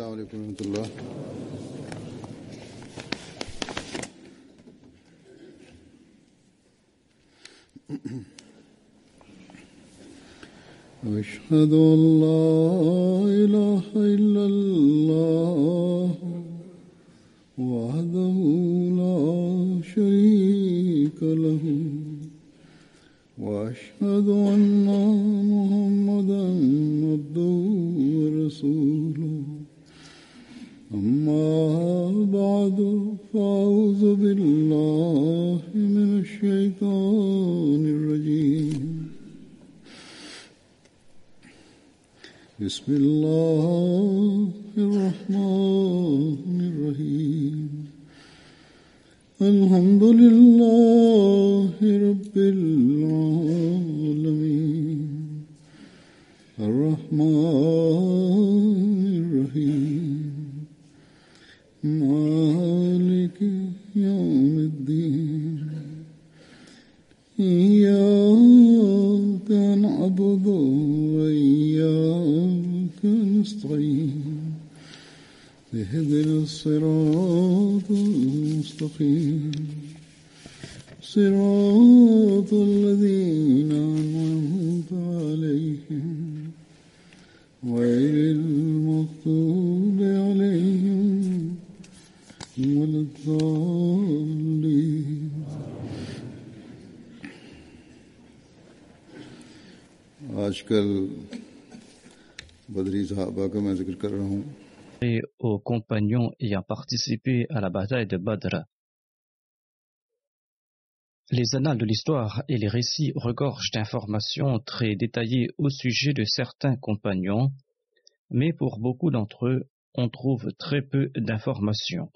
السلام عليكم ورحمة الله. أشهد أن لا إله إلا الله et aux compagnons ayant participé à la bataille de Badr. Les annales de l'histoire et les récits regorgent d'informations très détaillées au sujet de certains compagnons, mais pour beaucoup d'entre eux, on trouve très peu d'informations.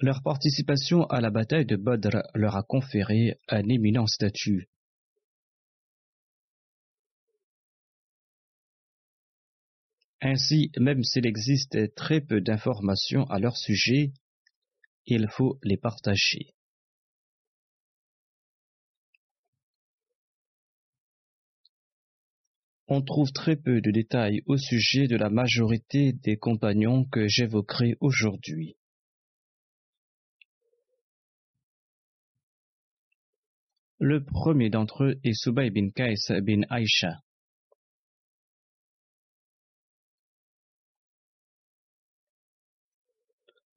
Leur participation à la bataille de Badr leur a conféré un éminent statut. Ainsi, même s'il existe très peu d'informations à leur sujet, il faut les partager. On trouve très peu de détails au sujet de la majorité des compagnons que j'évoquerai aujourd'hui. Le premier d'entre eux est Subay bin Qais bin Aïcha.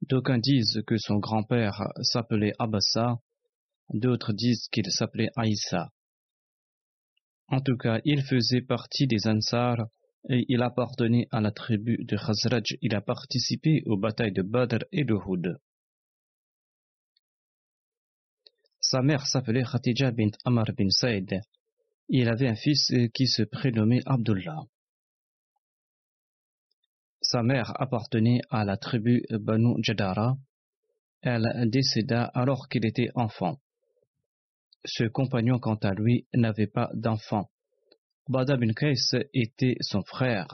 D'aucuns disent que son grand-père s'appelait Abassa, d'autres disent qu'il s'appelait Aïssa. En tout cas, il faisait partie des Ansar et il appartenait à la tribu de Khazraj. Il a participé aux batailles de Badr et de Houd. Sa mère s'appelait Khatija bint Amr bin Saïd. Il avait un fils qui se prénommait Abdullah. Sa mère appartenait à la tribu Banu Jadara. Elle décéda alors qu'il était enfant. Ce compagnon, quant à lui, n'avait pas d'enfant. Bada bin Qais était son frère.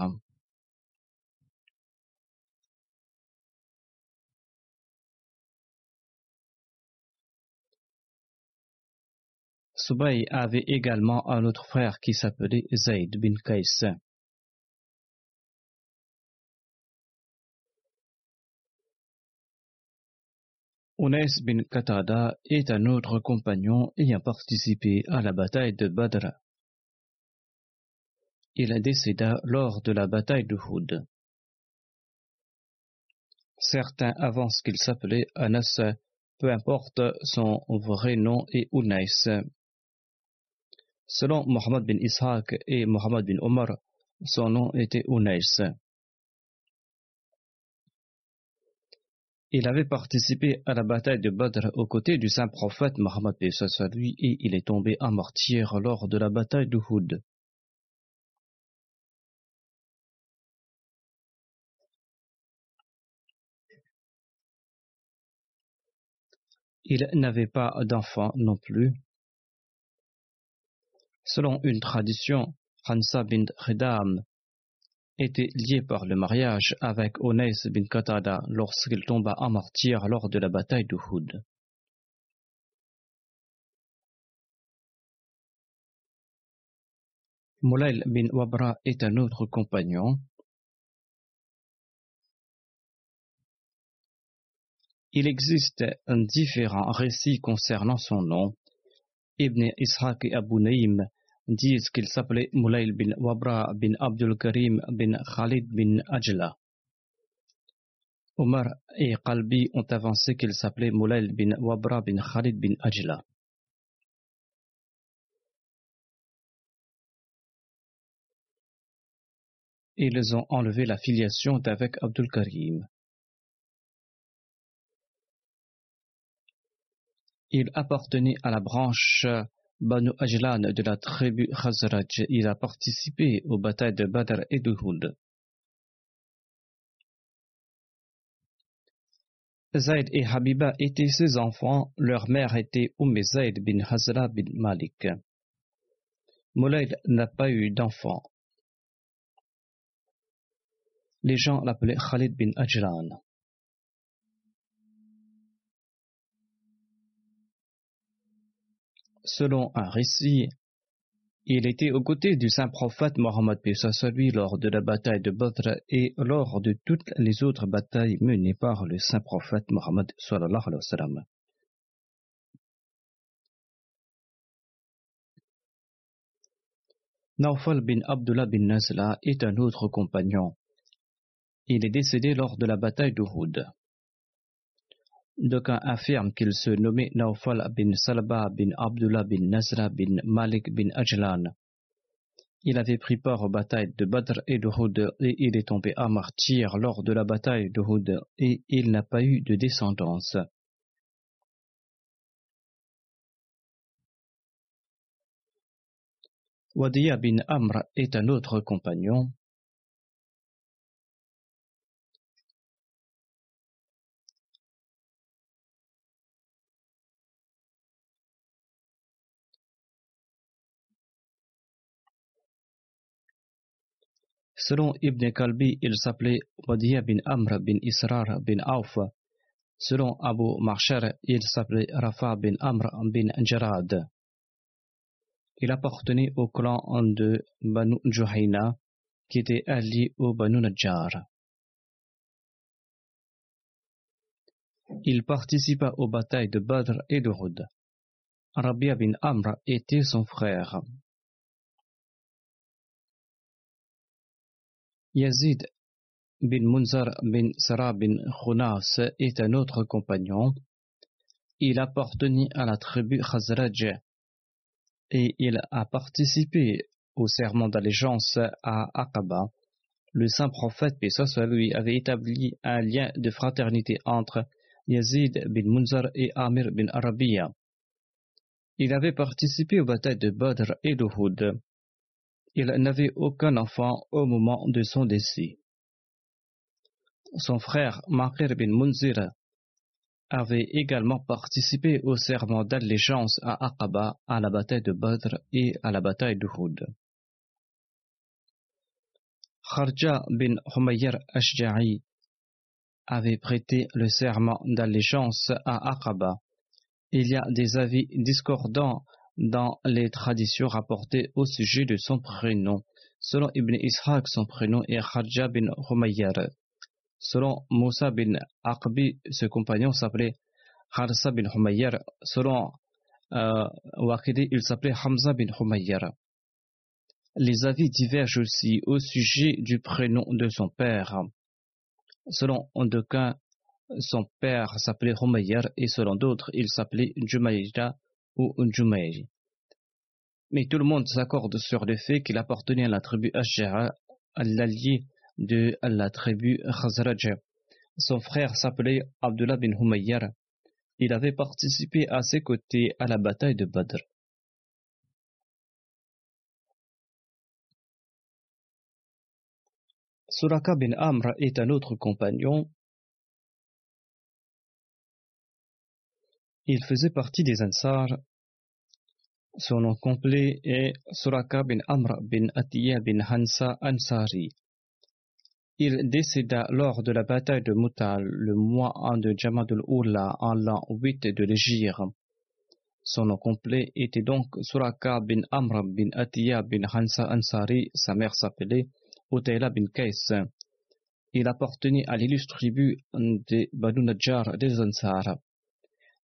Subay avait également un autre frère qui s'appelait Zayd bin Qais. Unais bin Qatada est un autre compagnon ayant participé à la bataille de Badr. Il décéda lors de la bataille de Houd. Certains avancent qu'il s'appelait Anas, peu importe son vrai nom est Unais. Selon Mohammed bin Ishaq et Mohammed bin Omar, son nom était Unais. Il avait participé à la bataille de Badr aux côtés du saint prophète Mohammed lui et il est tombé en martyr lors de la bataille de Houd. Il n'avait pas d'enfant non plus. Selon une tradition, Hansa bin Khidam était lié par le mariage avec Onais bin Qatada lorsqu'il tomba en martyr lors de la bataille d'Uhud. Moulail bin Wabra est un autre compagnon. Il existe un différent récit concernant son nom. Ibn Ishaq et Abu Naïm disent qu'il s'appelait Mulail bin Wabra bin Abdul Karim bin Khalid bin Ajla. Omar et Qalbi ont avancé qu'il s'appelait Mulail bin Wabra bin Khalid bin Ajla. Ils ont enlevé la filiation d'avec Abdul Karim. Il appartenait à la branche Banu Ajlan de la tribu Khazraj. Il a participé aux batailles de Badr et. Zayd et Habiba étaient ses enfants. Leur mère était Umm Zayd bin Hazra bin Malik. Moulaïd n'a pas eu d'enfant. Les gens l'appelaient Khalid bin Ajlan. Selon un récit, il était aux côtés du saint prophète Mohammed lui lors de la bataille de Badr et lors de toutes les autres batailles menées par le saint prophète Mohammed sallallahu bin Abdullah bin Nazla est un autre compagnon. Il est décédé lors de la bataille d'Uhud. D'aucuns affirment qu'il se nommait Naufal bin Salba bin Abdullah bin Nazra bin Malik bin Ajlan. Il avait pris part aux batailles de Badr et de et il est tombé à martyr lors de la bataille de et il n'a pas eu de descendance. Wadiya bin Amr est un autre compagnon. Selon Ibn Kalbi, il s'appelait Wadiya bin Amr bin Israr bin Auf. Selon Abu Marshar, il s'appelait Rafa bin Amr bin Jarad. Il appartenait au clan de Banu Juhayna, qui était allié au Banu Najjar. Il participa aux batailles de Badr et de Hud. Rabia bin Amr était son frère. Yazid bin Munzar bin Sarah bin Khunas est un autre compagnon. Il appartenait à la tribu Khazraj et il a participé au serment d'allégeance à Aqaba. Le saint prophète, paix lui, avait établi un lien de fraternité entre Yazid bin Munzar et Amir bin Arabiya. Il avait participé aux batailles de Badr et de Houd. Il n'avait aucun enfant au moment de son décès. Son frère Makir bin Munzir avait également participé au serment d'allégeance à Aqaba, à la bataille de Badr et à la bataille de Houd. Kharja bin Humayr Ashja'i avait prêté le serment d'allégeance à Aqaba. Il y a des avis discordants dans les traditions rapportées au sujet de son prénom. Selon Ibn Ishaq, son prénom est Kharja bin Humayr. Selon Moussa bin Aqbi, ce compagnon s'appelait Harsa bin Humayr. Selon euh, il s'appelait Hamza bin Humayr. Les avis divergent aussi au sujet du prénom de son père. Selon d'aucuns, son père s'appelait Humayr et selon d'autres, il s'appelait Jumayra ou. Mais tout le monde s'accorde sur le fait qu'il appartenait à la tribu Ashjara, l'allié de la tribu Khazraj. Son frère s'appelait Abdullah bin Humayyar. Il avait participé à ses côtés à la bataille de Badr. Suraka bin Amr est un autre compagnon. Il faisait partie des Ansar. Son nom complet est Suraka bin Amr bin Atiyah bin Hansa Ansari. Il décéda lors de la bataille de Mutal le mois de Jamadul Ula en l'an 8 de l'Égypte. Son nom complet était donc Suraka bin Amr bin Atiyah bin Hansa Ansari. Sa mère s'appelait Utayla bin Kais. il appartenait à l'illustre tribu des Banu des Ansar.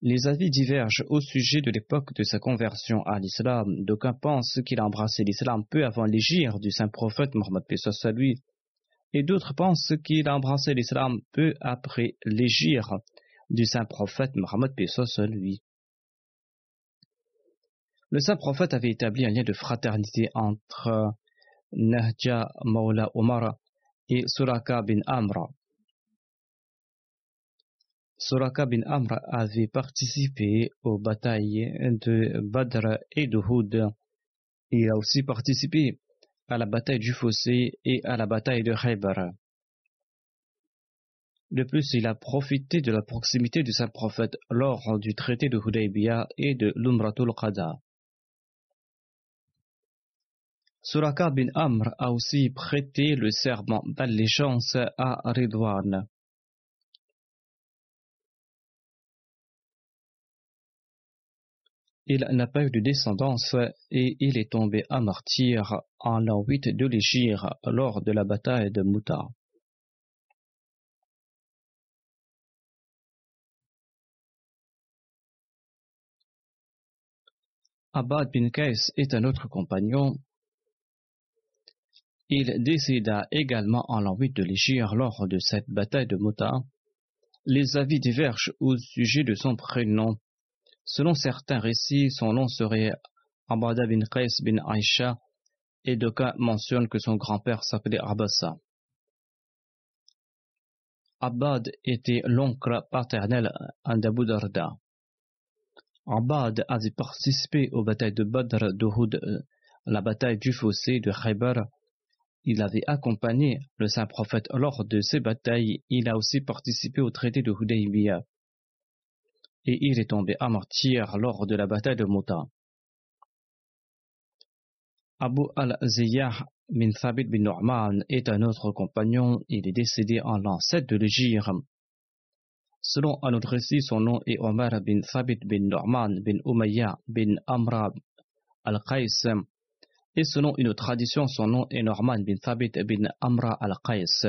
Les avis divergent au sujet de l'époque de sa conversion à l'islam. D'aucuns pensent qu'il a embrassé l'islam peu avant l'égir du saint prophète Mohammed à lui, et d'autres pensent qu'il a embrassé l'islam peu après l'égir du saint prophète Mohammed à lui. Le saint prophète avait établi un lien de fraternité entre Nahja Maula Omar et Suraka bin Amra. Suraka bin Amra avait participé aux batailles de Badr et de Houd. Il a aussi participé à la bataille du Fossé et à la bataille de Khaybar. De plus, il a profité de la proximité du saint prophète lors du traité de Hudaybiyah et de l'Umratul Qada. Suraka bin Amr a aussi prêté le serment d'allégeance à Ridwan. Il n'a pas eu de descendance et il est tombé à martyr en l'an 8 de l'Égypte lors de la bataille de Mouta. Abad bin Kais est un autre compagnon il décéda également en l'an 8 de l'Égypte lors de cette bataille de Mota. Les avis divergent au sujet de son prénom. Selon certains récits, son nom serait Abada bin Qais bin Aisha et d'aucuns mentionnent que son grand-père s'appelait Abassa. Abad était l'oncle paternel d'Abu Darda. Abad avait participé aux batailles de Badr, d'Uhud, la bataille du fossé de Khaybar il avait accompagné le saint prophète lors de ces batailles. Il a aussi participé au traité de Hudaybiyah. Et il est tombé à martyr lors de la bataille de Mouta. Abu al-Ziyah bin Thabit bin Nu'man est un autre compagnon. Il est décédé en l'an 7 de l'Égypte. Selon un autre récit, son nom est Omar bin Thabit bin Nu'man bin Umayyah bin Amra al-Qais et selon une tradition, son nom est Norman bin Thabit bin Amra al-Qais.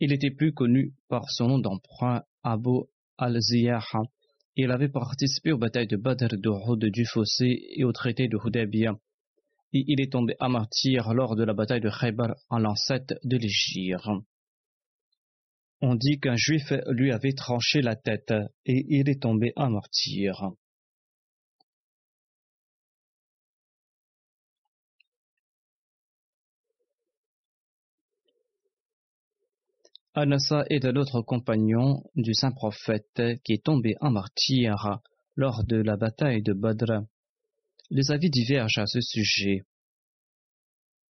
Il était plus connu par son nom d'emprunt Abu al-Ziyah. Il avait participé aux batailles de Badr, de Houd, du Fossé et au traité de Hudaybiyah. Et il est tombé à martyr lors de la bataille de Khaybar en l'an 7 de l'Égypte. On dit qu'un juif lui avait tranché la tête et il est tombé à martyr. Anassa est un autre compagnon du saint prophète qui est tombé en martyr lors de la bataille de Badr. Les avis divergent à ce sujet.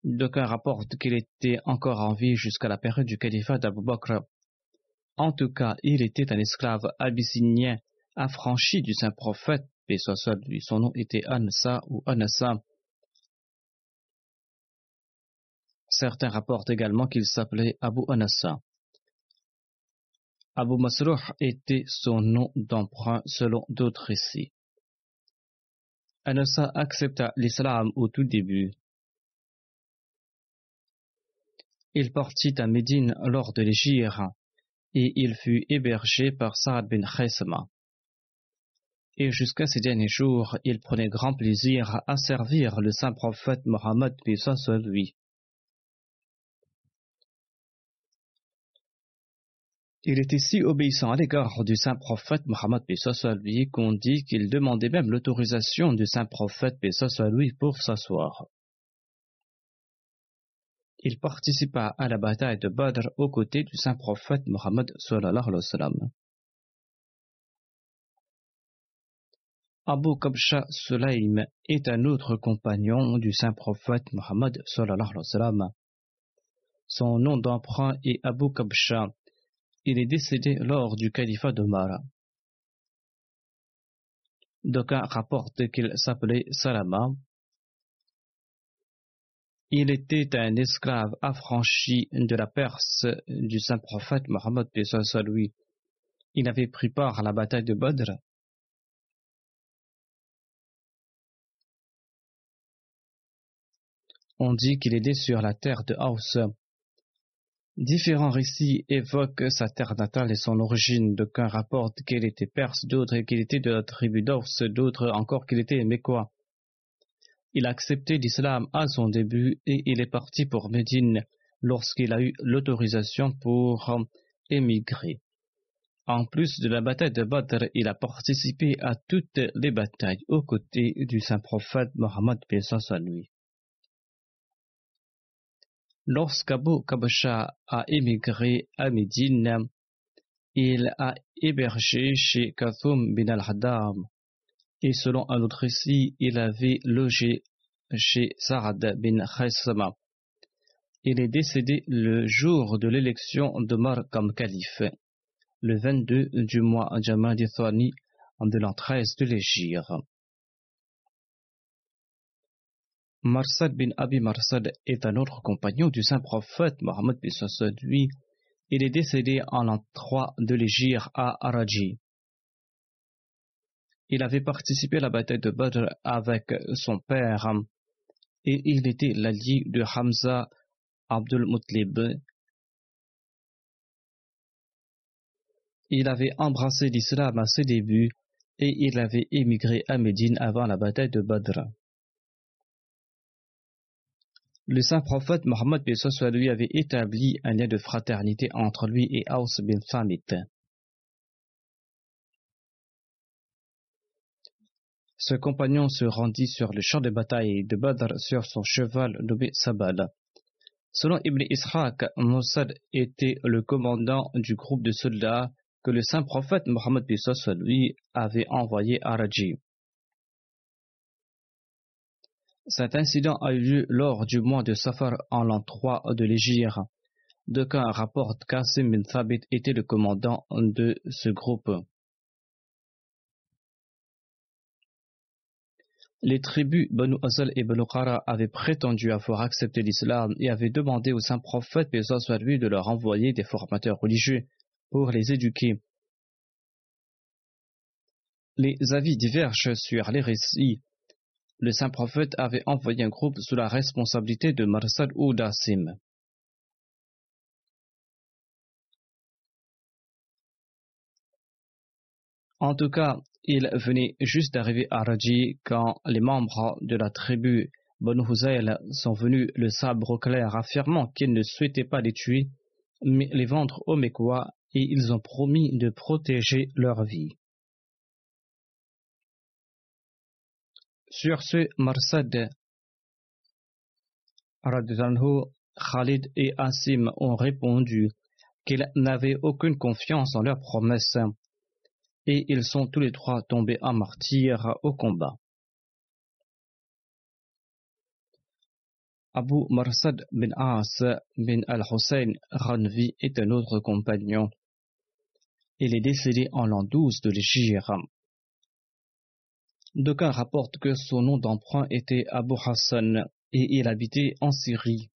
D'aucuns rapportent qu'il était encore en vie jusqu'à la période du califat d'Abu Bakr. En tout cas, il était un esclave abyssinien affranchi du saint prophète, et soit Son nom était Anassa ou Anassa. Certains rapportent également qu'il s'appelait Abu Anassa. Abu Masrouh était son nom d'emprunt selon d'autres récits. Anassa accepta l'islam au tout début. Il partit à Médine lors de l'Égypte et il fut hébergé par Saad bin Khaisama. Et jusqu'à ces derniers jours, il prenait grand plaisir à servir le saint prophète Mohammed lui. Il était si obéissant à l'égard du saint prophète Mohammed lui qu'on dit qu'il demandait même l'autorisation du saint prophète lui pour s'asseoir. Il participa à la bataille de Badr aux côtés du saint prophète Mohammed Abu Kabsha Sulaim est un autre compagnon du saint prophète Mohammed Son nom d'emprunt est Abu Kabsha il est décédé lors du califat de Mara. D'aucuns rapportent qu'il s'appelait Salama. Il était un esclave affranchi de la Perse du saint prophète Mohammed lui. Il avait pris part à la bataille de Badr. On dit qu'il était sur la terre de Haus Différents récits évoquent sa terre natale et son origine. D'aucuns rapportent qu'il était perse, d'autres qu'il était de la tribu d'Ors, d'autres encore qu'il était mécois. Il a accepté l'islam à son début et il est parti pour Médine lorsqu'il a eu l'autorisation pour émigrer. En plus de la bataille de Badr, il a participé à toutes les batailles aux côtés du saint prophète Mohammed lui. Lorsqu'Abu Kabasha a émigré à Médine, il a hébergé chez Kathum bin al-Haddam et selon un autre récit, il avait logé chez Sarad bin Khaysama. Il est décédé le jour de l'élection d'Omar comme calife, le 22 du mois Jamadi Thani de l'an 13 de l'Égypte. Marsad bin Abi Marsad est un autre compagnon du saint prophète Mohammed lui. Il est décédé en l'an 3 de l'Égypte à Araji. Il avait participé à la bataille de Badr avec son père et il était l'allié de Hamza Abdul Mutlib. Il avait embrassé l'islam à ses débuts et il avait émigré à Médine avant la bataille de Badr. Le saint prophète Mohammed lui avait établi un lien de fraternité entre lui et Aus bin Thamit. Ce compagnon se rendit sur le champ de bataille de Badr sur son cheval nommé Sabad. Selon Ibn Ishaq, Mossad était le commandant du groupe de soldats que le saint prophète Mohammed lui avait envoyé à Raji. Cet incident a eu lieu lors du mois de Safar en l'an 3 de l'Égypte. D'aucuns rapportent qu'Asim bin Thabit était le commandant de ce groupe. Les tribus Banu Azal et Banu Qara avaient prétendu avoir accepté l'islam et avaient demandé au saint prophète, lui, de leur envoyer des formateurs religieux pour les éduquer. Les avis divergent sur les récits le saint prophète avait envoyé un groupe sous la responsabilité de Marsad ou d'Asim. En tout cas, il venait juste d'arriver à Raji quand les membres de la tribu Banu Huzayl sont venus le sabre clair affirmant qu'ils ne souhaitaient pas les tuer, mais les vendre aux Mécois et ils ont promis de protéger leur vie. Sur ce, Marsad, Khalid et Asim ont répondu qu'ils n'avaient aucune confiance en leurs promesses et ils sont tous les trois tombés en martyrs au combat. Abu Marsad bin As bin al-Hussein Ranvi est un autre compagnon. Il est décédé en l'an 12 de l'Égypte. D'aucuns rapportent que son nom d'emprunt était Abu Hassan et il habitait en Syrie.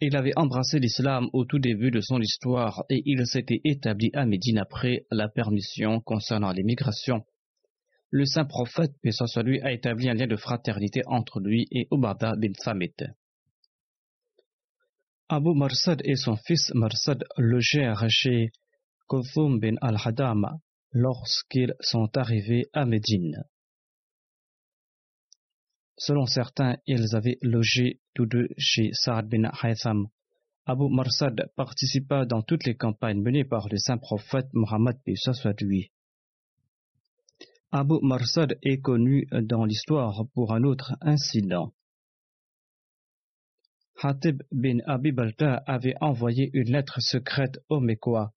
Il avait embrassé l'islam au tout début de son histoire et il s'était établi à Médine après la permission concernant l'immigration. Le saint prophète, paix soit lui, a établi un lien de fraternité entre lui et Ubada bin Thamit. Abu Marsad et son fils Marsad logèrent chez Kothum bin al-Hadam lorsqu'ils sont arrivés à Médine. Selon certains, ils avaient logé tous deux chez Saad bin Haytham. Abu Marsad participa dans toutes les campagnes menées par le saint prophète Mohammed lui. Abu Marsad est connu dans l'histoire pour un autre incident. Hatib bin Abi Balta avait envoyé une lettre secrète aux Mécois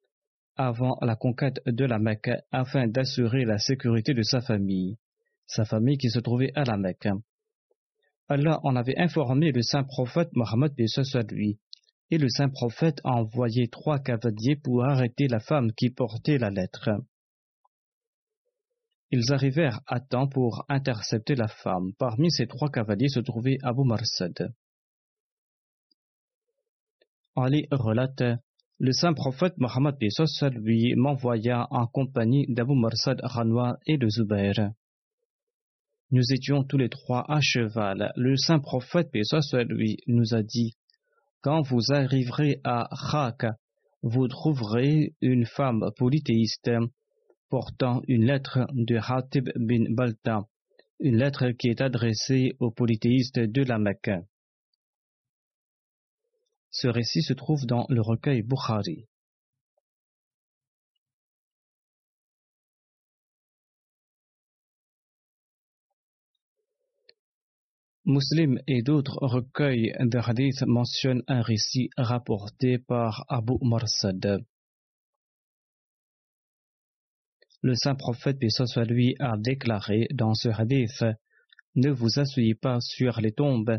avant la conquête de la Mecque afin d'assurer la sécurité de sa famille, sa famille qui se trouvait à la Mecque. Allah en avait informé le saint prophète Mohammed lui, et le saint prophète a envoyé trois cavaliers pour arrêter la femme qui portait la lettre. Ils arrivèrent à temps pour intercepter la femme. Parmi ces trois cavaliers se trouvait Abu Marsad. Ali relate le saint prophète Mohammed lui m'envoya en compagnie d'Abu Marsad Ranwa et de Zubair. Nous étions tous les trois à cheval. Le saint prophète, lui, nous a dit Quand vous arriverez à Khak, vous trouverez une femme polythéiste portant une lettre de Hatib bin Balta, une lettre qui est adressée aux polythéistes de la Mecque. Ce récit se trouve dans le recueil Bukhari. Muslim et d'autres recueils de hadith mentionnent un récit rapporté par Abu Marsad. Le saint prophète, paix lui, a déclaré dans ce hadith Ne vous asseyez pas sur les tombes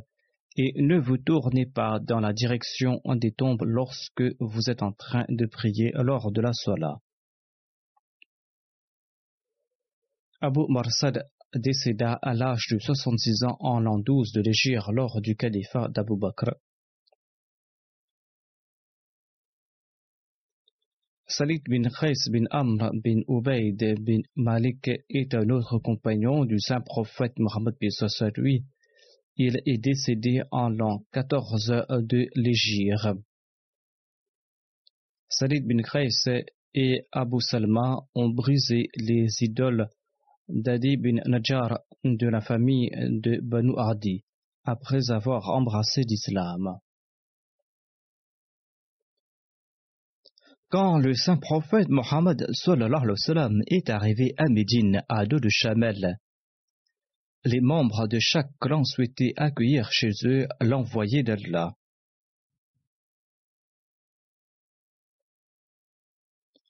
et ne vous tournez pas dans la direction des tombes lorsque vous êtes en train de prier lors de la sola. Abu Marsad décéda à l'âge de 66 ans en l'an 12 de l'Égypte lors du califat d'Abu Bakr. Salid bin Khais bin Amr bin Ubaid bin Malik est un autre compagnon du saint prophète Mohammed lui. Il est décédé en l'an 14 de l'Égypte. Salid bin Khais et Abu Salma ont brisé les idoles d'Adi bin Najjar de la famille de Banu Adi après avoir embrassé l'islam. Quand le saint prophète Mohammed est arrivé à Médine à dos de Chamel, les membres de chaque clan souhaitaient accueillir chez eux l'envoyé d'Allah.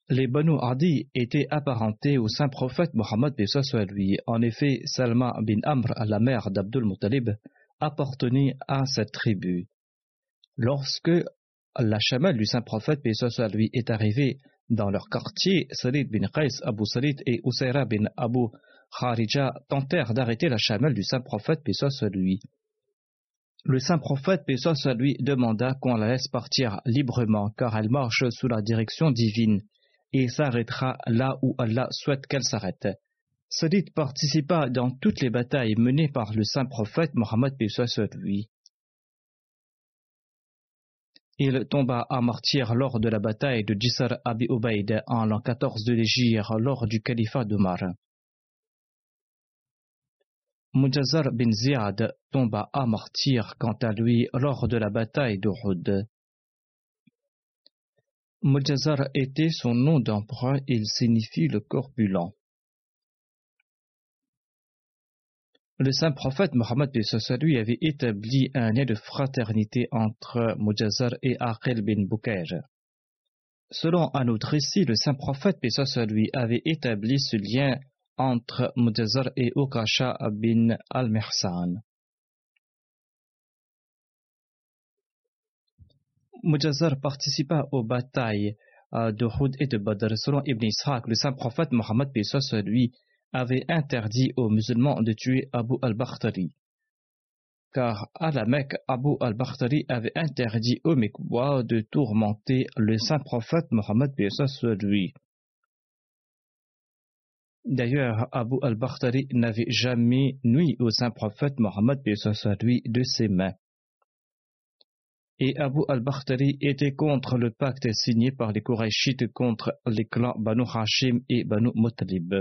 Les Banu Adi étaient apparentés au saint prophète Mohammed lui. En effet, Salma bin Amr, la mère d'Abdul Muttalib, appartenait à cette tribu. Lorsque la chamelle du saint prophète lui est arrivée dans leur quartier, Salid bin Qais, Abu Salid et Usayra bin Abu Kharija tentèrent d'arrêter la chamelle du saint prophète lui. Le saint prophète lui demanda qu'on la laisse partir librement car elle marche sous la direction divine et s'arrêtera là où Allah souhaite qu'elle s'arrête. Sadid participa dans toutes les batailles menées par le saint prophète Mohammed lui. Il tomba à martyr lors de la bataille de Jisr Abi Ubaid en l'an 14 de l'Égypte lors du califat d'Omar. Mujazar bin Ziyad tomba à martyr quant à lui lors de la bataille d'Uhud. Mujazar était son nom d'emprunt, il signifie le corpulent. Le saint prophète Mohammed lui avait établi un lien de fraternité entre Mujazar et Aqil bin Bukair. Selon un autre récit, le saint prophète lui avait établi ce lien entre Mujazar et Ukasha bin al-Mihsan. Mujazar participa aux batailles euh, de Houd et de Badr. Selon Ibn Ishaq, le saint prophète Mohammed lui avait interdit aux musulmans de tuer Abu al-Bakhtari. Car à la Mecque, Abu al-Bakhtari avait interdit aux Mekwa de tourmenter le saint prophète Mohammed lui. D'ailleurs, Abu al-Bakhtari n'avait jamais nuit au saint prophète Mohammed lui de ses mains et Abu al-Bakhtari était contre le pacte signé par les Qurayshites contre les clans Banu Hashim et Banu Muttalib.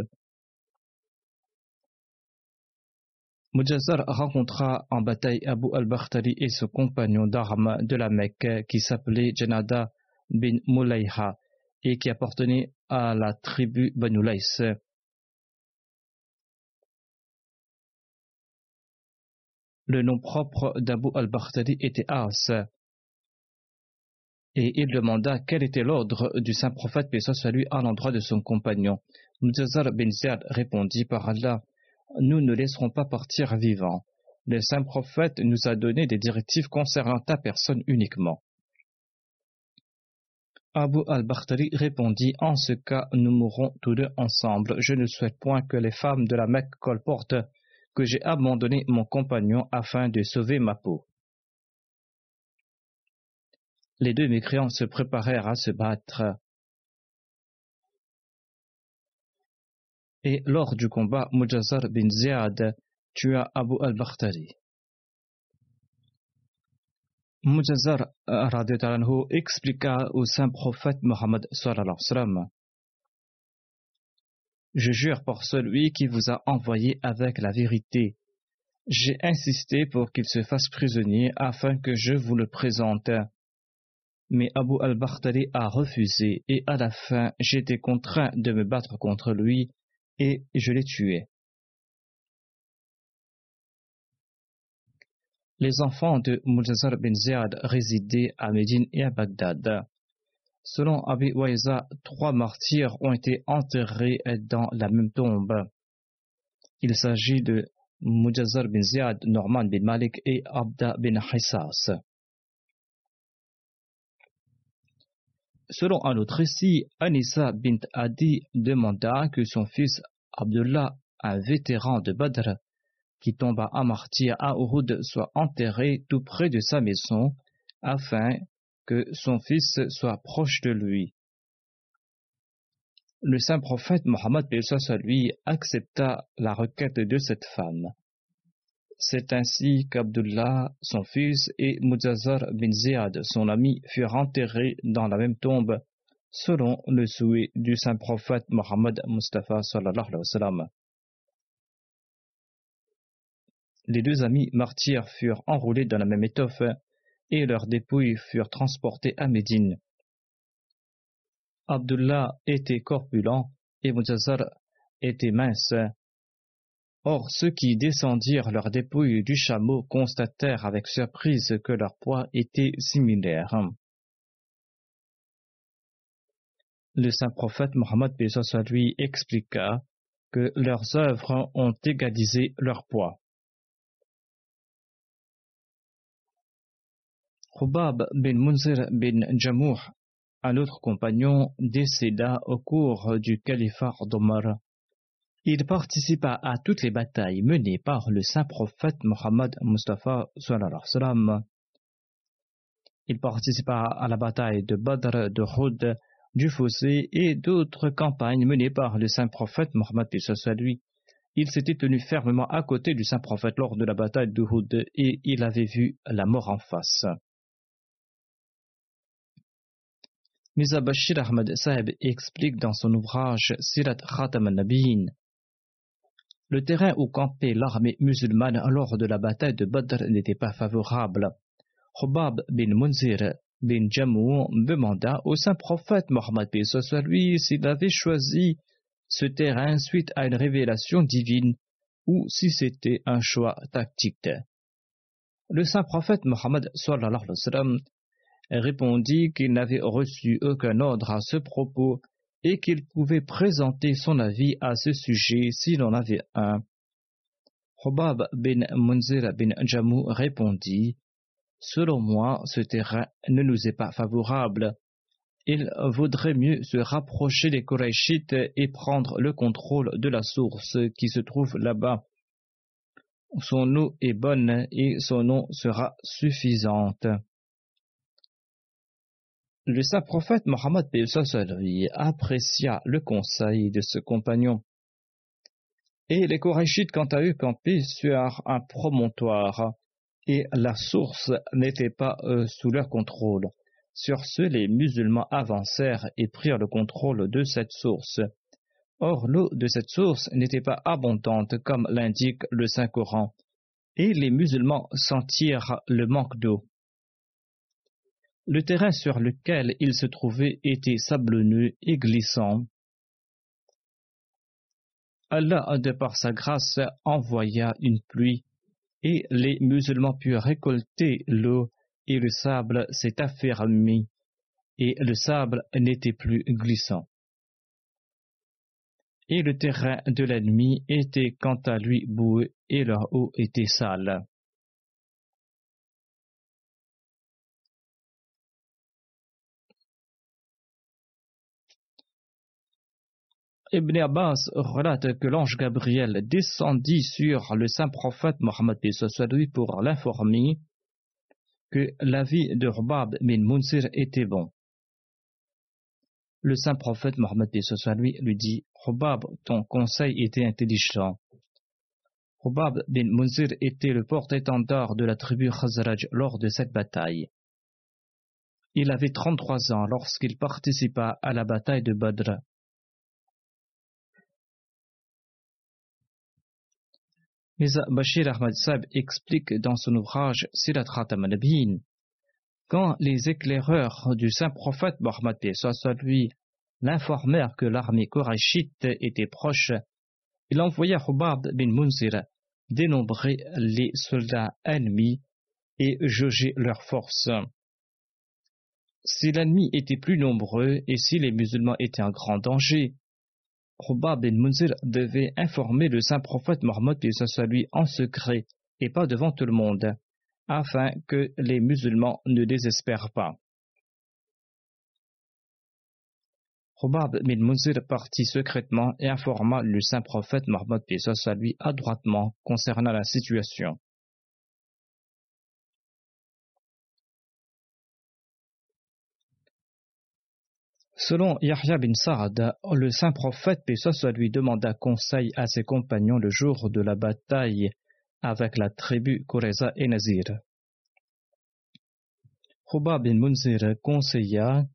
Mujazar rencontra en bataille Abu al-Bakhtari et son compagnon d'armes de la Mecque qui s'appelait Janada bin Mulayha et qui appartenait à la tribu Banu. Le nom propre d'Abu al-Bakhtari était As et il demanda quel était l'ordre du saint prophète paix soit lui à l'endroit de son compagnon. Muzazar bin Ziyad répondit par Allah Nous ne laisserons pas partir vivants. Le saint prophète nous a donné des directives concernant ta personne uniquement. Abu al-Bakhtari répondit En ce cas, nous mourrons tous deux ensemble. Je ne souhaite point que les femmes de la Mecque colportent que j'ai abandonné mon compagnon afin de sauver ma peau. Les deux mécréants se préparèrent à se battre. Et lors du combat, Mujazar bin Ziyad tua Abu al-Bakhtari. Mujazar expliqua au saint prophète Mohammed Je jure par celui qui vous a envoyé avec la vérité. J'ai insisté pour qu'il se fasse prisonnier afin que je vous le présente. Mais Abu al-Bakhtari a refusé et à la fin j'étais contraint de me battre contre lui et je l'ai tué. Les enfants de Mujazar bin Ziyad résidaient à Médine et à Bagdad. Selon Abi Waiza, trois martyrs ont été enterrés dans la même tombe. Il s'agit de Mujazar bin Ziyad, Norman bin Malik et Abda bin Hissas. Selon un autre récit, Anissa bint Adi demanda que son fils Abdullah, un vétéran de Badr, qui tomba à martyr à Uhud, soit enterré tout près de sa maison, afin que son fils soit proche de lui. Le saint prophète Mohammed lui accepta la requête de cette femme. C'est ainsi qu'Abdullah, son fils, et Muzazar bin Ziyad, son ami, furent enterrés dans la même tombe, selon le souhait du saint prophète Mohammed Mustafa. Les deux amis martyrs furent enroulés dans la même étoffe et leurs dépouilles furent transportées à Médine. Abdullah était corpulent et Muzazar était mince. Or, ceux qui descendirent leurs dépouilles du chameau constatèrent avec surprise que leur poids était similaire. Le saint prophète Mohammed lui expliqua que leurs œuvres ont égalisé leur poids. Khubab bin Munzir bin Jamouh, un autre compagnon, décéda au cours du califat d'Omar. Il participa à toutes les batailles menées par le saint prophète Mohammed Mustafa. Il participa à la bataille de Badr, de Houd, du Fossé et d'autres campagnes menées par le saint prophète Mohammed. Il s'était tenu fermement à côté du saint prophète lors de la bataille de Houd et il avait vu la mort en face. Mirza Bashir Ahmad Saeb explique dans son ouvrage Sirat Khatam al-Nabiyin le terrain où campait l'armée musulmane lors de la bataille de Badr n'était pas favorable. Hubab bin Munzir bin Jamou demanda au saint prophète Mohammed lui s'il avait choisi ce terrain suite à une révélation divine ou si c'était un choix tactique. Le saint prophète Mohammed répondit qu'il n'avait reçu aucun ordre à ce propos et qu'il pouvait présenter son avis à ce sujet s'il en avait un. Hubab bin Munzir bin Jamou répondit Selon moi, ce terrain ne nous est pas favorable. Il vaudrait mieux se rapprocher des Korachites et prendre le contrôle de la source qui se trouve là-bas. Son eau est bonne et son eau sera suffisante. Le saint prophète Mohammed apprécia le conseil de ce compagnon. Et les Korachites, quant à eux, campaient sur un promontoire, et la source n'était pas euh, sous leur contrôle. Sur ce, les musulmans avancèrent et prirent le contrôle de cette source. Or, l'eau de cette source n'était pas abondante comme l'indique le Saint-Coran, et les musulmans sentirent le manque d'eau. Le terrain sur lequel il se trouvait était sablonneux et glissant. Allah, de par sa grâce, envoya une pluie, et les musulmans purent récolter l'eau, et le sable s'est affermi, et le sable n'était plus glissant. Et le terrain de l'ennemi était quant à lui boueux, et leur eau était sale. Ibn Abbas relate que l'ange Gabriel descendit sur le saint prophète Mohammed pour l'informer que l'avis de Rubab bin Munsir était bon. Le saint prophète Mohammed lui lui dit Rubab, ton conseil était intelligent. Hubab bin Munzir était le porte-étendard de la tribu Khazraj lors de cette bataille. Il avait 33 ans lorsqu'il participa à la bataille de Badr. Mirza Bashir Ahmad Sab explique dans son ouvrage Sirat Khatam quand les éclaireurs du saint prophète Mohammed l'informèrent que l'armée korachiite était proche, il envoya Hubab bin Munzir dénombrer les soldats ennemis et jauger leurs forces. Si l'ennemi était plus nombreux et si les musulmans étaient en grand danger, Hubab bin Munzir devait informer le saint prophète Mohammed lui en secret et pas devant tout le monde, afin que les musulmans ne désespèrent pas. Hubab bin Munzir partit secrètement et informa le saint prophète Mohammed lui adroitement concernant la situation. Selon Yahya bin Sa'ad, le saint prophète Pessoa lui demanda conseil à ses compagnons le jour de la bataille avec la tribu Kureza et Nazir. Hubab bin Munzir conseilla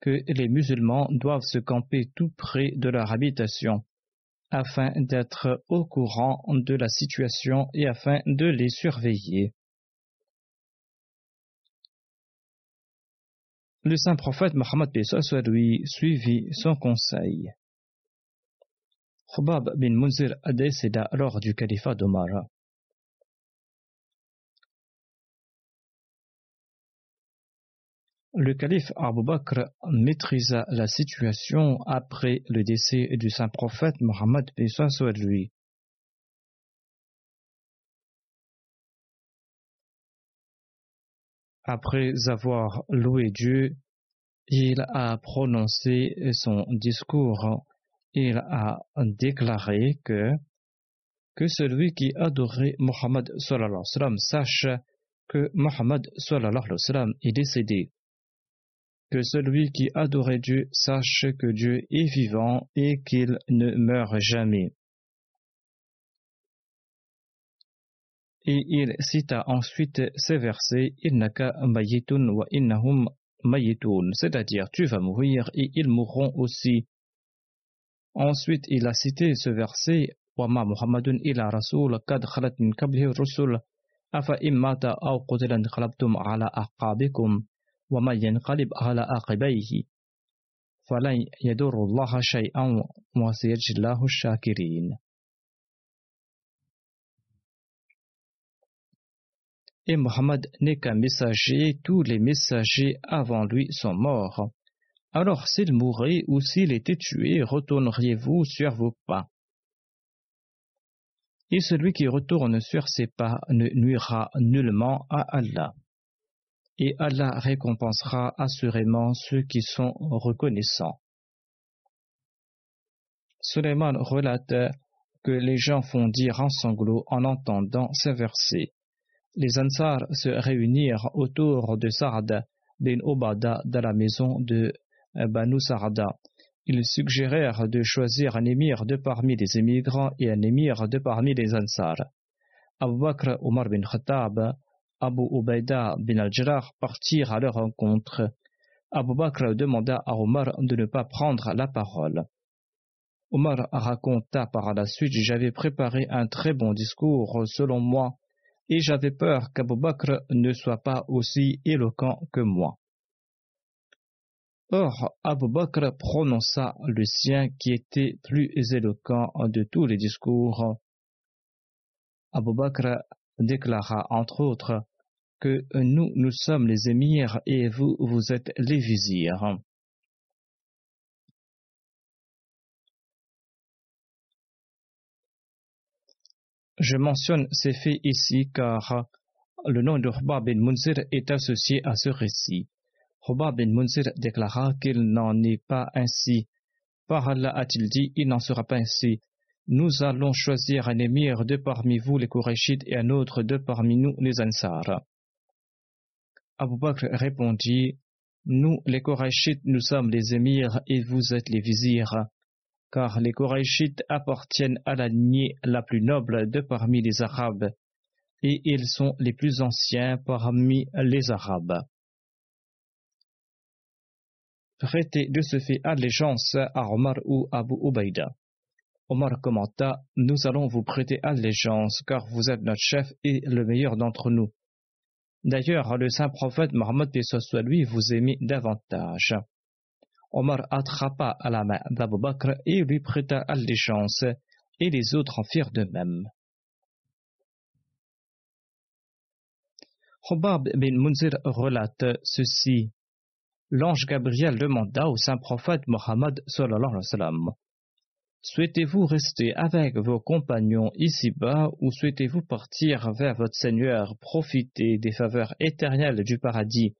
que les musulmans doivent se camper tout près de leur habitation afin d'être au courant de la situation et afin de les surveiller. Le saint prophète Mohammed lui suivit son conseil. Khubab bin Munzir décéda lors du califat d'Omar. Le calife Abu Bakr maîtrisa la situation après le décès du saint prophète Mohammed lui. Après avoir loué Dieu, il a prononcé son discours. Il a déclaré que, celui qui adorait Mohammed sache que Mohammed est décédé. Que celui qui adorait Dieu sache que Dieu est vivant et qu'il ne meurt jamais. Et il cita ensuite ces versets Innaka mayitun wa innahum mayitun, c'est-à-dire tu vas mourir et ils mourront aussi. Ensuite, il a cité ce verset Wama Muhammadun ila rasul kad khalat min rusul afa immata aw qutilan khalabtum ala aqabikum wama yanqalib ala aqibayhi falan yadurru Allah shay'an wa shakirin. Et Mohammed n'est qu'un messager, tous les messagers avant lui sont morts. Alors s'il mourait ou s'il était tué, retourneriez-vous sur vos pas? Et celui qui retourne sur ses pas ne nuira nullement à Allah. Et Allah récompensera assurément ceux qui sont reconnaissants. Suleiman relate que les gens font dire en sanglots en entendant ces versets les Ansar se réunirent autour de Sarada bin Obada dans la maison de Banu Sarada. Ils suggérèrent de choisir un émir de parmi les émigrants et un émir de parmi les Ansar. Abu Bakr Omar bin Khattab, Abu Ubaida bin al-Jarrah partirent à leur rencontre. Abu Bakr demanda à Omar de ne pas prendre la parole. Omar raconta par la suite J'avais préparé un très bon discours, selon moi, et j'avais peur qu'Abou Bakr ne soit pas aussi éloquent que moi. Or, Abou Bakr prononça le sien qui était plus éloquent de tous les discours. Abou Bakr déclara entre autres que nous, nous sommes les émirs et vous, vous êtes les vizirs. Je mentionne ces faits ici car le nom de Hubab bin Munzir est associé à ce récit. Hubab bin Munzir déclara qu'il n'en est pas ainsi. Par Allah a-t-il dit, il n'en sera pas ainsi. Nous allons choisir un émir de parmi vous les Kourachites et un autre de parmi nous les Ansar. Abu Bakr répondit, Nous les Kourachites, nous sommes les émirs et vous êtes les vizirs. Car les Korachites appartiennent à la lignée la plus noble de parmi les Arabes, et ils sont les plus anciens parmi les Arabes. Prêtez de ce fait allégeance à Omar ou Abu Ubaïda. Omar commenta Nous allons vous prêter allégeance, car vous êtes notre chef et le meilleur d'entre nous. D'ailleurs, le saint prophète Mohammed soit lui vous aimez davantage. Omar attrapa à la main d'Abu Bakr et lui prêta allégeance, et les autres en firent de même. Hobab bin Munzir relate ceci. L'ange Gabriel demanda au saint prophète Mohammed Souhaitez-vous rester avec vos compagnons ici-bas ou souhaitez-vous partir vers votre Seigneur, profiter des faveurs éternelles du paradis?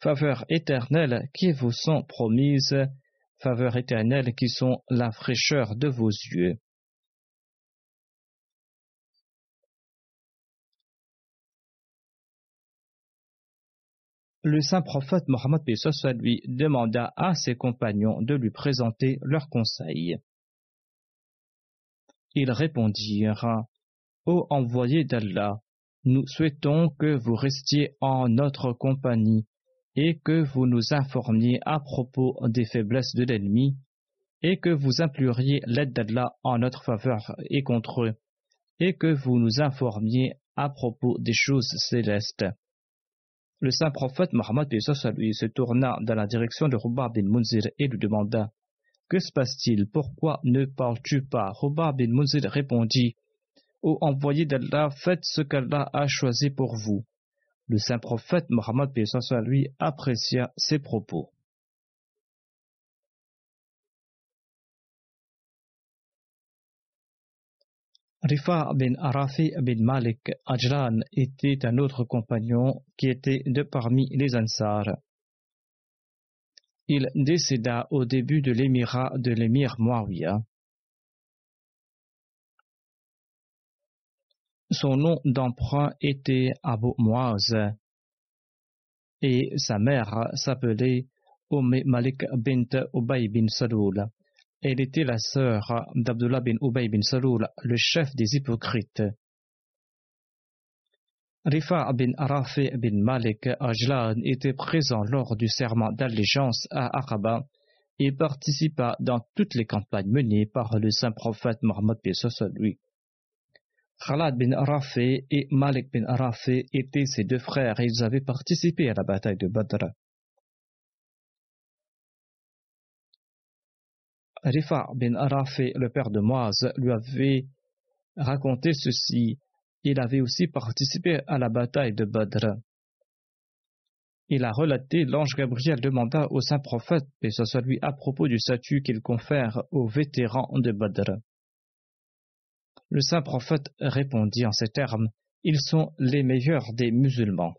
Faveurs éternelles qui vous sont promises, faveurs éternelles qui sont la fraîcheur de vos yeux. Le saint prophète Mohammed lui demanda à ses compagnons de lui présenter leurs conseils. Ils répondirent Ô envoyé d'Allah, nous souhaitons que vous restiez en notre compagnie et que vous nous informiez à propos des faiblesses de l'ennemi et que vous imploriez l'aide d'Allah en notre faveur et contre eux et que vous nous informiez à propos des choses célestes. Le saint prophète Mohammed se tourna dans la direction de Rubab bin Munzir et lui demanda que se passe-t-il? Pourquoi ne parles-tu pas? Roba bin Munzir répondit Ô envoyé d'Allah, faites ce qu'Allah a choisi pour vous. Le saint prophète Mohammed lui apprécia ses propos. Rifa bin Arafi bin Malik Ajlan était un autre compagnon qui était de parmi les Ansars. Il décéda au début de l'émirat de l'émir Muawiyah. Son nom d'emprunt était Abu Muaz et sa mère s'appelait Umm Malik bint Ubay bin Salul. Elle était la sœur d'Abdullah bin Ubay bin Salul, le chef des hypocrites. Rifa bin Arafi bin Malik Ajlan était présent lors du serment d'allégeance à Aqaba et participa dans toutes les campagnes menées par le saint prophète Mohammed lui. Khalad bin Arafi et Malik bin Arafi étaient ses deux frères et ils avaient participé à la bataille de Badr. Rifa bin Arafi, le père de Moaz, lui avait raconté ceci il avait aussi participé à la bataille de Badr. Il a relaté l'ange Gabriel demanda au saint prophète, et ce soit lui à propos du statut qu'il confère aux vétérans de Badr. Le saint prophète répondit en ces termes Ils sont les meilleurs des musulmans.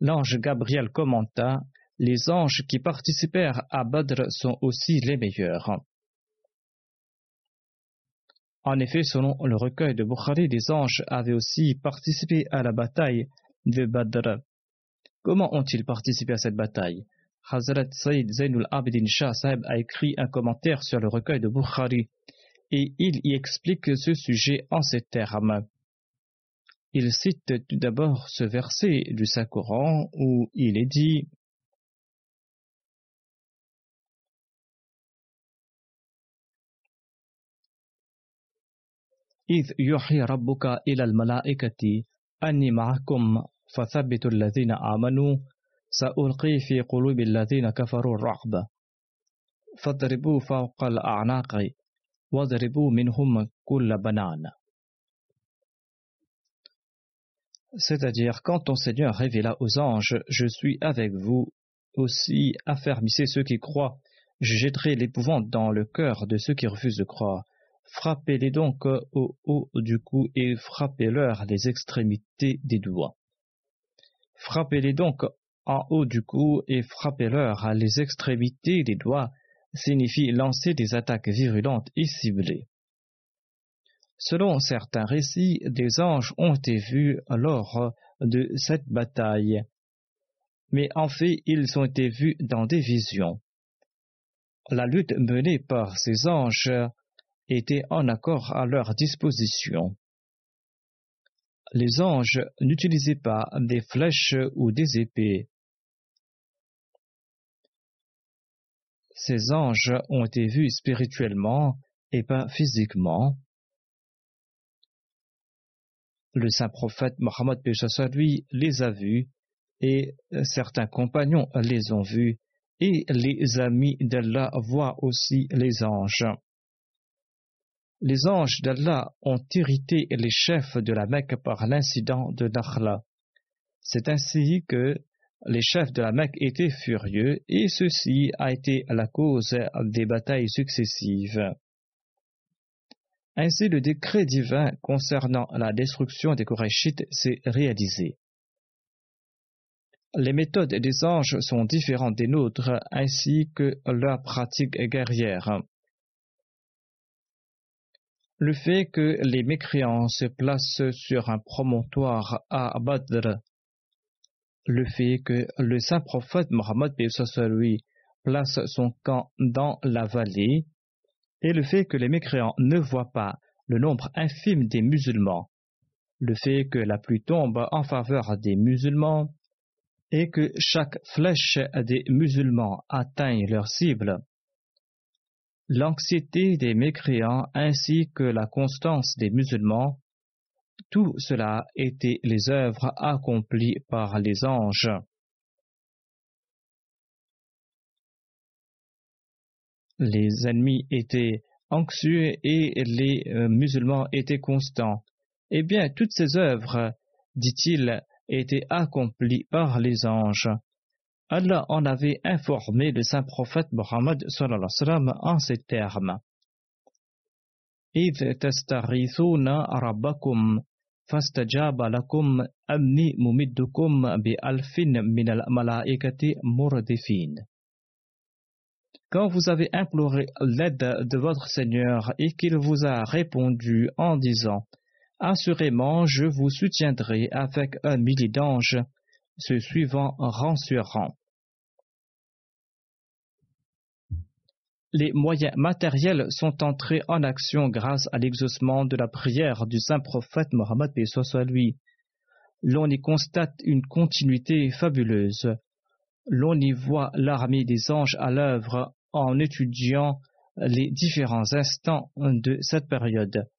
L'ange Gabriel commenta Les anges qui participèrent à Badr sont aussi les meilleurs. En effet, selon le recueil de Bukhari, les anges avaient aussi participé à la bataille de Badr. Comment ont-ils participé à cette bataille? Hazrat Saïd Zainul Abidin Shah Sahib a écrit un commentaire sur le recueil de Bukhari et il y explique ce sujet en ces termes. Il cite tout d'abord ce verset du Saint-Coran où il est dit إذ يوحي ربك إلى الملائكة أني معكم فثبتوا الذين آمنوا سألقي في قلوب الذين كفروا الرعب فاضربوا فوق الأعناق واضربوا منهم كل بنان C'est-à-dire, quand ton Seigneur révéla aux anges, Je suis avec vous, aussi affermissez ceux qui croient, je jetterai l'épouvante dans le cœur de ceux qui refusent de croire. Frappez-les donc au haut du cou et frappez-leur les extrémités des doigts. Frappez-les donc en haut du cou et frappez-leur les extrémités des doigts signifie lancer des attaques virulentes et ciblées. Selon certains récits, des anges ont été vus lors de cette bataille, mais en fait ils ont été vus dans des visions. la lutte menée par ces anges était en accord à leur disposition. Les anges n'utilisaient pas des flèches ou des épées. Ces anges ont été vus spirituellement et pas physiquement. Le saint prophète Mohammed lui les a vus et certains compagnons les ont vus et les amis d'Allah voient aussi les anges. Les anges d'Allah ont irrité les chefs de la Mecque par l'incident de Dakhla. C'est ainsi que les chefs de la Mecque étaient furieux et ceci a été la cause des batailles successives. Ainsi, le décret divin concernant la destruction des Korachites s'est réalisé. Les méthodes des anges sont différentes des nôtres ainsi que leur pratique guerrière. Le fait que les mécréants se placent sur un promontoire à Badr, le fait que le saint prophète Mohammed lui place son camp dans la vallée, et le fait que les mécréants ne voient pas le nombre infime des musulmans, le fait que la pluie tombe en faveur des musulmans, et que chaque flèche des musulmans atteigne leur cible. L'anxiété des mécréants ainsi que la constance des musulmans, tout cela était les œuvres accomplies par les anges. Les ennemis étaient anxieux et les euh, musulmans étaient constants. Eh bien, toutes ces œuvres, dit-il, étaient accomplies par les anges. Allah en avait informé le saint prophète Mohammed en ces termes. Quand vous avez imploré l'aide de votre Seigneur et qu'il vous a répondu en disant Assurément, je vous soutiendrai avec un millier d'anges, se suivant rang sur rang. Les moyens matériels sont entrés en action grâce à l'exaucement de la prière du saint prophète Mohammed soit lui. L'on y constate une continuité fabuleuse. L'on y voit l'armée des anges à l'œuvre en étudiant les différents instants de cette période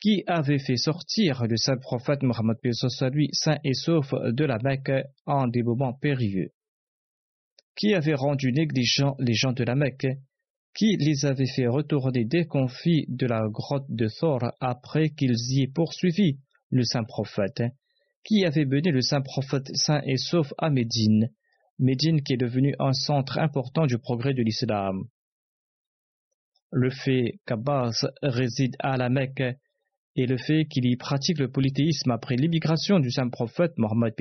qui avait fait sortir le saint prophète Mohammed lui saint et sauf de la Mecque en des moments périlleux, qui avait rendu négligents les gens de la Mecque, qui les avait fait retourner déconfits de la grotte de Thor après qu'ils y aient poursuivi le saint prophète, qui avait mené le saint prophète saint et sauf à Médine, Médine qui est devenue un centre important du progrès de l'islam. Le fait qu'Abbas réside à la Mecque et le fait qu'il y pratique le polythéisme après l'immigration du saint prophète Mohammed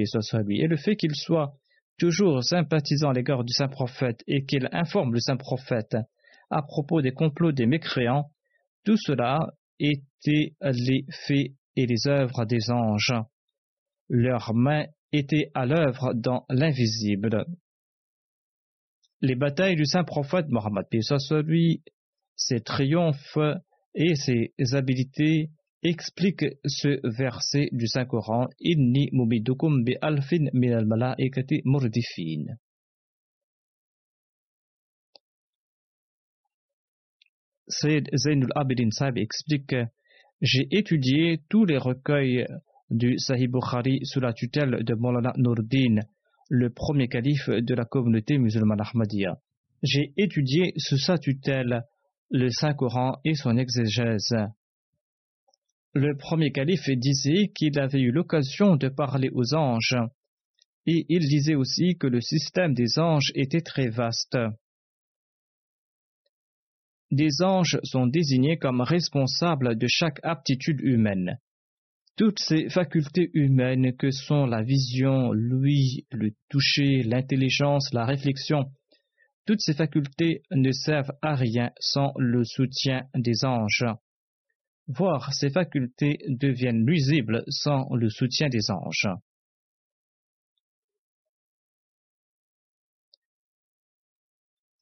lui, et le fait qu'il soit toujours sympathisant à l'égard du saint prophète et qu'il informe le saint prophète à propos des complots des mécréants, tout cela était les faits et les œuvres des anges. Leurs mains étaient à l'œuvre dans l'invisible. Les batailles du saint prophète Mohammed lui, ses triomphes et ses habiletés explique ce verset du Saint-Coran Inni mumidukum bi alfin min al malaikati murdifin. Sayyid Zainul Abidin Sahib explique J'ai étudié tous les recueils du Sahih Bukhari sous la tutelle de Maulana Nurdin, le premier calife de la communauté musulmane Ahmadiyya. J'ai étudié sous sa tutelle le Saint-Coran et son exégèse. Le premier calife disait qu'il avait eu l'occasion de parler aux anges, et il disait aussi que le système des anges était très vaste. Des anges sont désignés comme responsables de chaque aptitude humaine. Toutes ces facultés humaines que sont la vision, l'ouïe, le toucher, l'intelligence, la réflexion, toutes ces facultés ne servent à rien sans le soutien des anges voire ces facultés deviennent nuisibles sans le soutien des anges.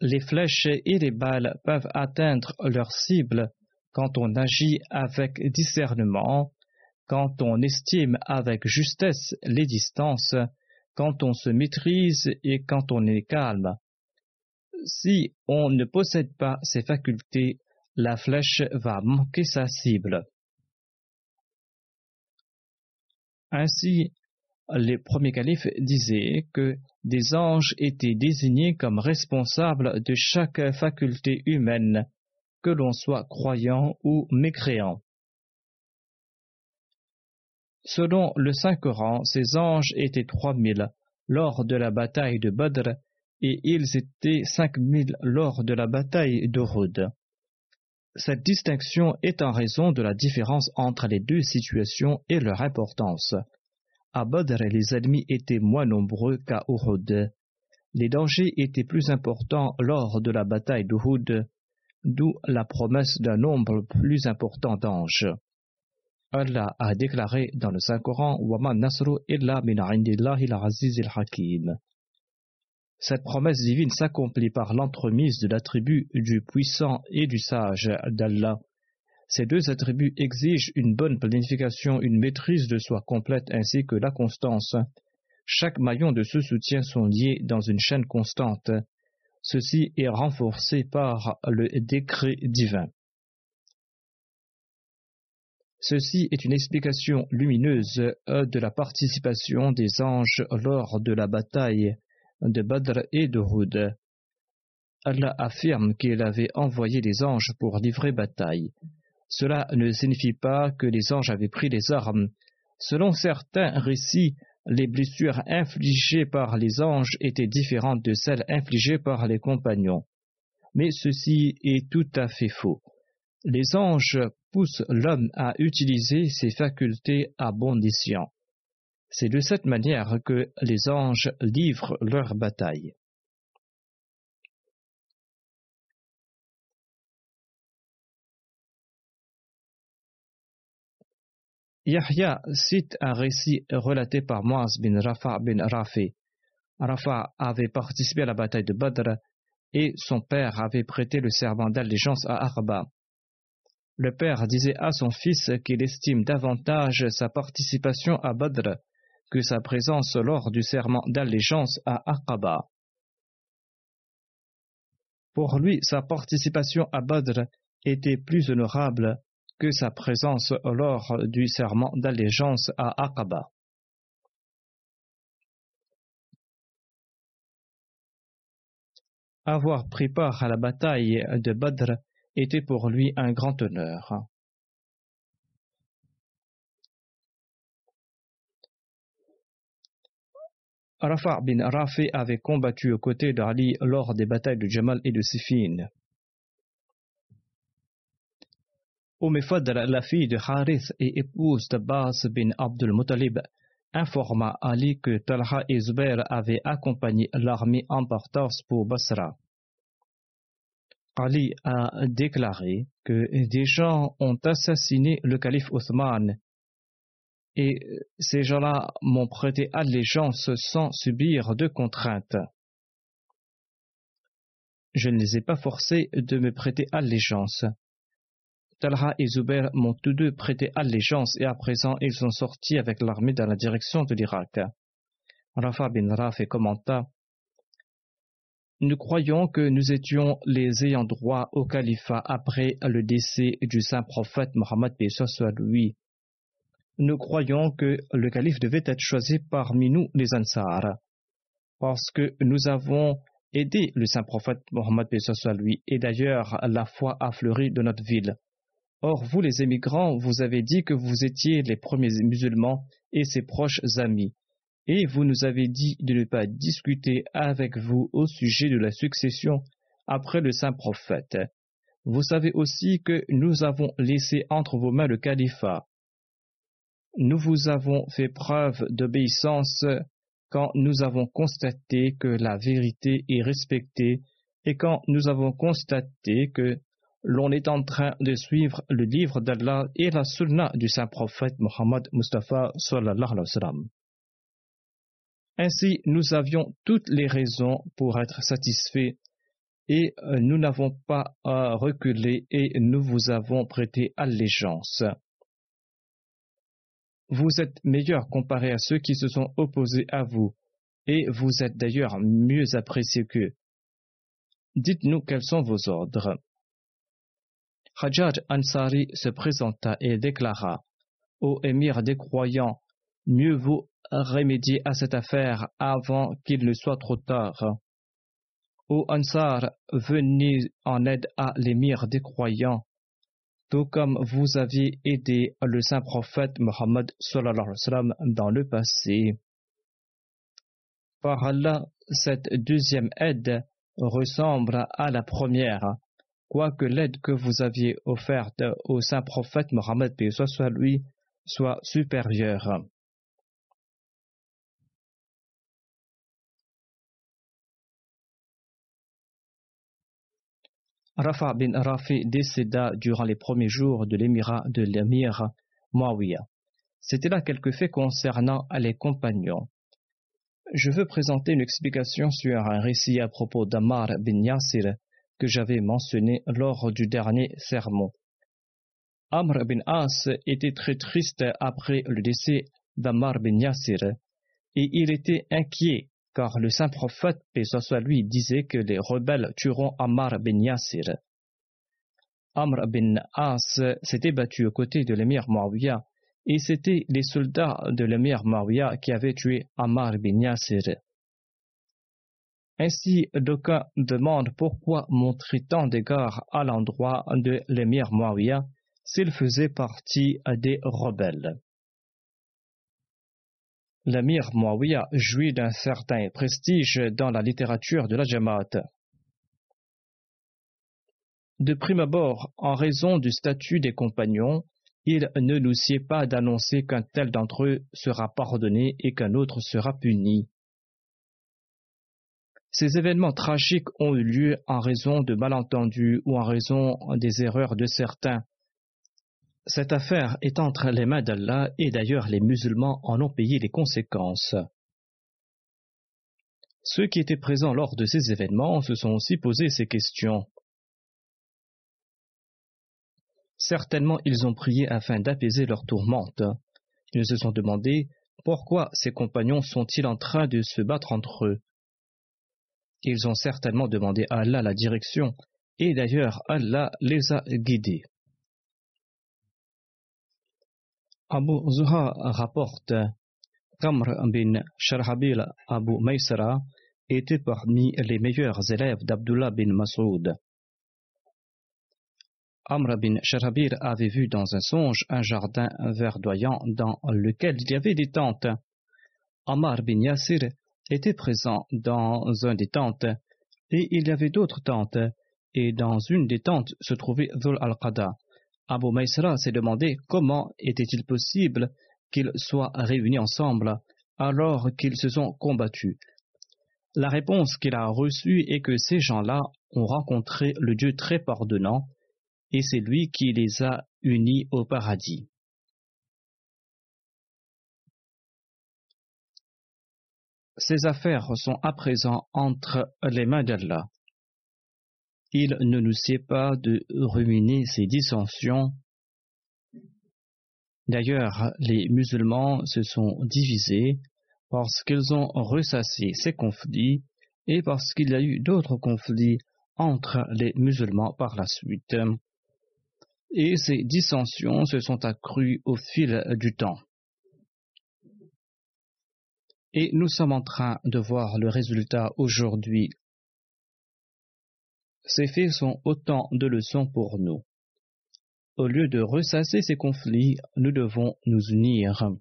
Les flèches et les balles peuvent atteindre leur cible quand on agit avec discernement, quand on estime avec justesse les distances, quand on se maîtrise et quand on est calme. Si on ne possède pas ces facultés, la flèche va manquer sa cible. Ainsi, les premiers califes disaient que des anges étaient désignés comme responsables de chaque faculté humaine, que l'on soit croyant ou mécréant. Selon le Saint-Coran, ces anges étaient trois mille lors de la bataille de Badr et ils étaient cinq mille lors de la bataille d'Uhud. Cette distinction est en raison de la différence entre les deux situations et leur importance. À Badr, les ennemis étaient moins nombreux qu'à Uhud. Les dangers étaient plus importants lors de la bataille d'Uhud, d'où la promesse d'un nombre plus important d'anges. Allah a déclaré dans le Saint-Coran nasru illa min al-hakim. Cette promesse divine s'accomplit par l'entremise de l'attribut du puissant et du sage d'Allah, ces deux attributs exigent une bonne planification, une maîtrise de soi complète ainsi que la constance. Chaque maillon de ce soutien sont liés dans une chaîne constante. Ceci est renforcé par le décret divin. Ceci est une explication lumineuse de la participation des anges lors de la bataille de Badr et de Houd. Allah affirme qu'il avait envoyé des anges pour livrer bataille. Cela ne signifie pas que les anges avaient pris les armes. Selon certains récits, les blessures infligées par les anges étaient différentes de celles infligées par les compagnons. Mais ceci est tout à fait faux. Les anges poussent l'homme à utiliser ses facultés à bon escient. C'est de cette manière que les anges livrent leur bataille. Yahya cite un récit relaté par Moaz bin Rafa bin Rafi. Rafa avait participé à la bataille de Badr et son père avait prêté le serment d'allégeance à Arba. Le père disait à son fils qu'il estime davantage sa participation à Badr que sa présence lors du serment d'allégeance à Aqaba. Pour lui, sa participation à Badr était plus honorable que sa présence lors du serment d'allégeance à Aqaba. Avoir pris part à la bataille de Badr était pour lui un grand honneur. Rafa bin Rafi avait combattu aux côtés d'Ali lors des batailles de Jamal et de Siffin. Umm la fille de Harith et épouse d'Abbas bin Abdul Muttalib, informa Ali que Talha et Zubair avaient accompagné l'armée en partance pour Basra. Ali a déclaré que des gens ont assassiné le calife Othman et ces gens-là m'ont prêté allégeance sans subir de contraintes. Je ne les ai pas forcés de me prêter allégeance. Talha et Zubair m'ont tous deux prêté allégeance et à présent ils sont sortis avec l'armée dans la direction de l'Irak. Rafa bin Raf commenta Nous croyons que nous étions les ayants droit au califat après le décès du saint prophète Mohammed lui. Nous croyons que le calife devait être choisi parmi nous les Ansar, parce que nous avons aidé le saint prophète Mohammed lui et d'ailleurs la foi a fleuri de notre ville. Or, vous les émigrants, vous avez dit que vous étiez les premiers musulmans et ses proches amis, et vous nous avez dit de ne pas discuter avec vous au sujet de la succession après le saint prophète. Vous savez aussi que nous avons laissé entre vos mains le califat. Nous vous avons fait preuve d'obéissance quand nous avons constaté que la vérité est respectée et quand nous avons constaté que l'on est en train de suivre le livre d'Allah et la sunna du saint prophète Muhammad Mustafa sallallahu alayhi wa sallam. Ainsi, nous avions toutes les raisons pour être satisfaits et euh, nous n'avons pas reculé et nous vous avons prêté allégeance. Vous êtes meilleurs comparé à ceux qui se sont opposés à vous, et vous êtes d'ailleurs mieux appréciés qu'eux. Dites-nous quels sont vos ordres. Hajjaj Ansari se présenta et déclara Ô émir des croyants, mieux vaut remédier à cette affaire avant qu'il ne soit trop tard. Ô Ansar, venez en aide à l'émir des croyants, tout comme vous aviez aidé le saint prophète Mohammed dans le passé. Par Allah, cette deuxième aide ressemble à la première, quoique l'aide que vous aviez offerte au saint prophète Mohammed soit lui soit supérieure. Rafa bin Rafi décéda durant les premiers jours de l'émirat de l'émir Muawiyah. C'était là quelques faits concernant les compagnons. Je veux présenter une explication sur un récit à propos d'Amar bin Yasir que j'avais mentionné lors du dernier sermon. Amr bin As était très triste après le décès d'Amar bin Yasir et il était inquiet car le saint prophète, paix soit lui, disait que les rebelles tueront Ammar bin Yasir. Amr bin As s'était battu aux côtés de l'émir Muawiyah, et c'était les soldats de l'émir Muawiyah qui avaient tué Ammar bin Yasir. Ainsi, d'aucuns demandent pourquoi montrer tant d'égards à l'endroit de l'émir Muawiyah s'il faisait partie des rebelles l'amir Muawiyah jouit d'un certain prestige dans la littérature de la Jamaat. De prime abord, en raison du statut des compagnons, il ne nous sied pas d'annoncer qu'un tel d'entre eux sera pardonné et qu'un autre sera puni. Ces événements tragiques ont eu lieu en raison de malentendus ou en raison des erreurs de certains, cette affaire est entre les mains d'Allah et d'ailleurs les musulmans en ont payé les conséquences. Ceux qui étaient présents lors de ces événements se sont aussi posé ces questions. Certainement ils ont prié afin d'apaiser leur tourmente. Ils se sont demandé pourquoi ces compagnons sont-ils en train de se battre entre eux? Ils ont certainement demandé à Allah la direction, et d'ailleurs Allah les a guidés. Abu Zuha rapporte qu'Amr bin Sharhabil Abu Maysara était parmi les meilleurs élèves d'Abdullah bin Masoud. Amr bin Sharhabil avait vu dans un songe un jardin verdoyant dans lequel il y avait des tentes. Amr bin Yasir était présent dans un des tentes et il y avait d'autres tentes et dans une des tentes se trouvait Dhul al-Qada. Abu Maïsra s'est demandé comment était-il possible qu'ils soient réunis ensemble alors qu'ils se sont combattus. La réponse qu'il a reçue est que ces gens-là ont rencontré le Dieu très pardonnant et c'est lui qui les a unis au paradis. Ces affaires sont à présent entre les mains d'Allah il ne nous sait pas de ruminer ces dissensions. D'ailleurs, les musulmans se sont divisés parce qu'ils ont ressassé ces conflits et parce qu'il y a eu d'autres conflits entre les musulmans par la suite. Et ces dissensions se sont accrues au fil du temps. Et nous sommes en train de voir le résultat aujourd'hui ces faits sont autant de leçons pour nous. Au lieu de ressasser ces conflits, nous devons nous unir.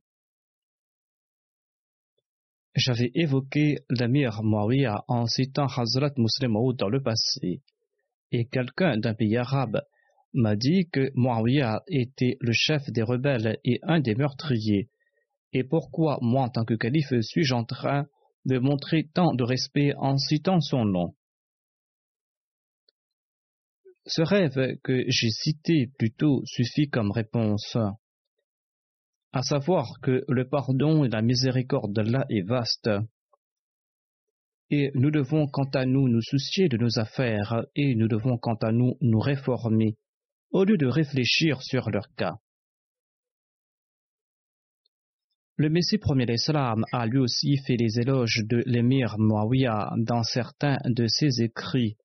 J'avais évoqué l'amir Muawiyah en citant Hazrat Muslim dans le passé, et quelqu'un d'un pays arabe m'a dit que Muawiyah était le chef des rebelles et un des meurtriers, et pourquoi moi en tant que calife suis-je en train de montrer tant de respect en citant son nom? Ce rêve que j'ai cité plus tôt suffit comme réponse, à savoir que le pardon et la miséricorde d'Allah est vaste. Et nous devons quant à nous nous soucier de nos affaires et nous devons quant à nous nous réformer au lieu de réfléchir sur leur cas. Le Messie premier d'Islam a lui aussi fait les éloges de l'émir Muawiyah dans certains de ses écrits.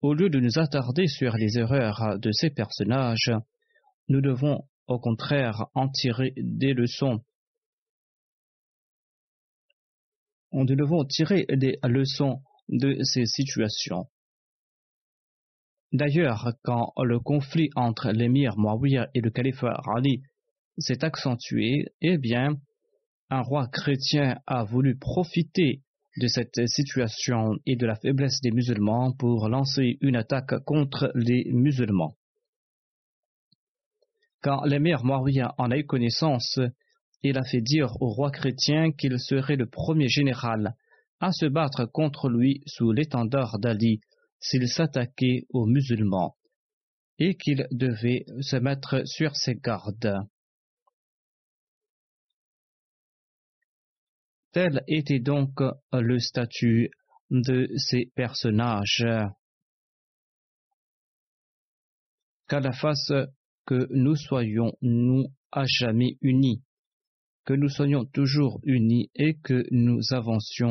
Au lieu de nous attarder sur les erreurs de ces personnages, nous devons au contraire en tirer des leçons. Nous devons tirer des leçons de ces situations. D'ailleurs, quand le conflit entre l'émir Muawiyah et le calife Ali s'est accentué, eh bien, un roi chrétien a voulu profiter de cette situation et de la faiblesse des musulmans pour lancer une attaque contre les musulmans. Quand l'émir Muawiyah en a eu connaissance, il a fait dire au roi chrétien qu'il serait le premier général à se battre contre lui sous l'étendard d'Ali s'il s'attaquait aux musulmans, et qu'il devait se mettre sur ses gardes. Tel était donc le statut de ces personnages. Qu'à la face que nous soyons, nous, à jamais unis, que nous soyons toujours unis et que nous avancions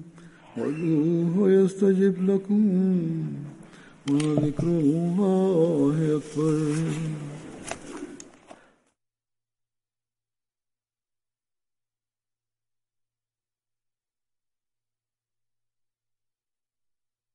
وادعوه يستجب لكم وذكر الله أكبر